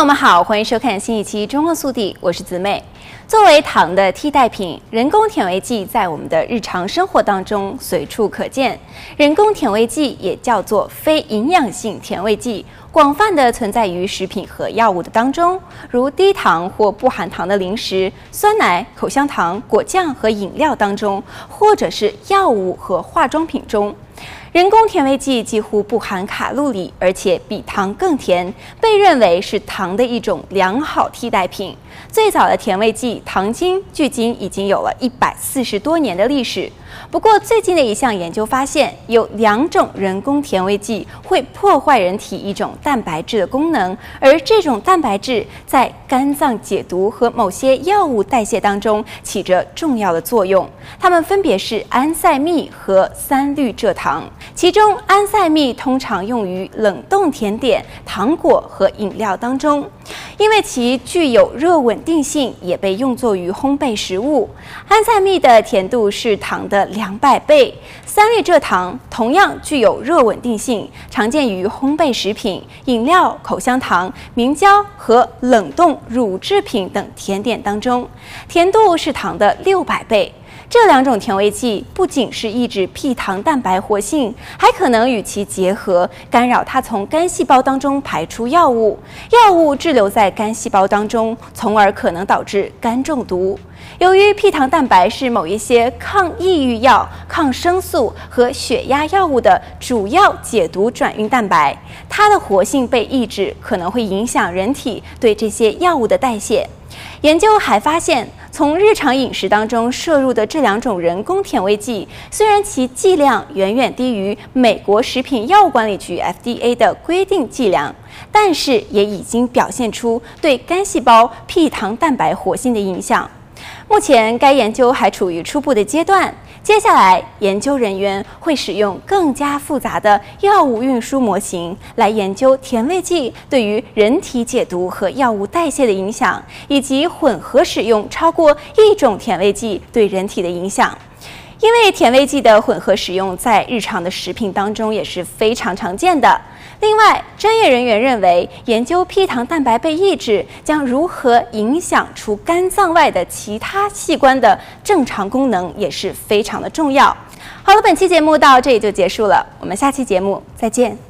朋友们好，欢迎收看新一期《中澳速递》，我是子美。作为糖的替代品，人工甜味剂在我们的日常生活当中随处可见。人工甜味剂也叫做非营养性甜味剂，广泛的存在于食品和药物的当中，如低糖或不含糖的零食、酸奶、口香糖、果酱和饮料当中，或者是药物和化妆品中。人工甜味剂几乎不含卡路里，而且比糖更甜，被认为是糖的一种良好替代品。最早的甜味剂糖精，距今已经有了一百四十多年的历史。不过，最近的一项研究发现，有两种人工甜味剂会破坏人体一种蛋白质的功能，而这种蛋白质在肝脏解毒和某些药物代谢当中起着重要的作用。它们分别是安赛蜜和三氯蔗糖。其中，安赛蜜通常用于冷冻甜点、糖果和饮料当中。因为其具有热稳定性，也被用作于烘焙食物。安赛蜜的甜度是糖的两百倍。三氯蔗糖同样具有热稳定性，常见于烘焙食品、饮料、口香糖、明胶和冷冻乳制品等甜点当中，甜度是糖的六百倍。这两种甜味剂不仅是抑制 P 糖蛋白活性，还可能与其结合，干扰它从肝细胞当中排出药物，药物滞留在肝细胞当中，从而可能导致肝中毒。由于哔糖蛋白是某一些抗抑郁药、抗生素和血压药物的主要解毒转运蛋白，它的活性被抑制，可能会影响人体对这些药物的代谢。研究还发现，从日常饮食当中摄入的这两种人工甜味剂，虽然其剂量远远低于美国食品药物管理局 FDA 的规定剂量，但是也已经表现出对肝细胞 P 糖蛋白活性的影响。目前，该研究还处于初步的阶段。接下来，研究人员会使用更加复杂的药物运输模型来研究甜味剂对于人体解毒和药物代谢的影响，以及混合使用超过一种甜味剂对人体的影响。因为甜味剂的混合使用在日常的食品当中也是非常常见的。另外，专业人员认为，研究 P 糖蛋白被抑制将如何影响除肝脏外的其他器官的正常功能也是非常的重要。好了，本期节目到这里就结束了，我们下期节目再见。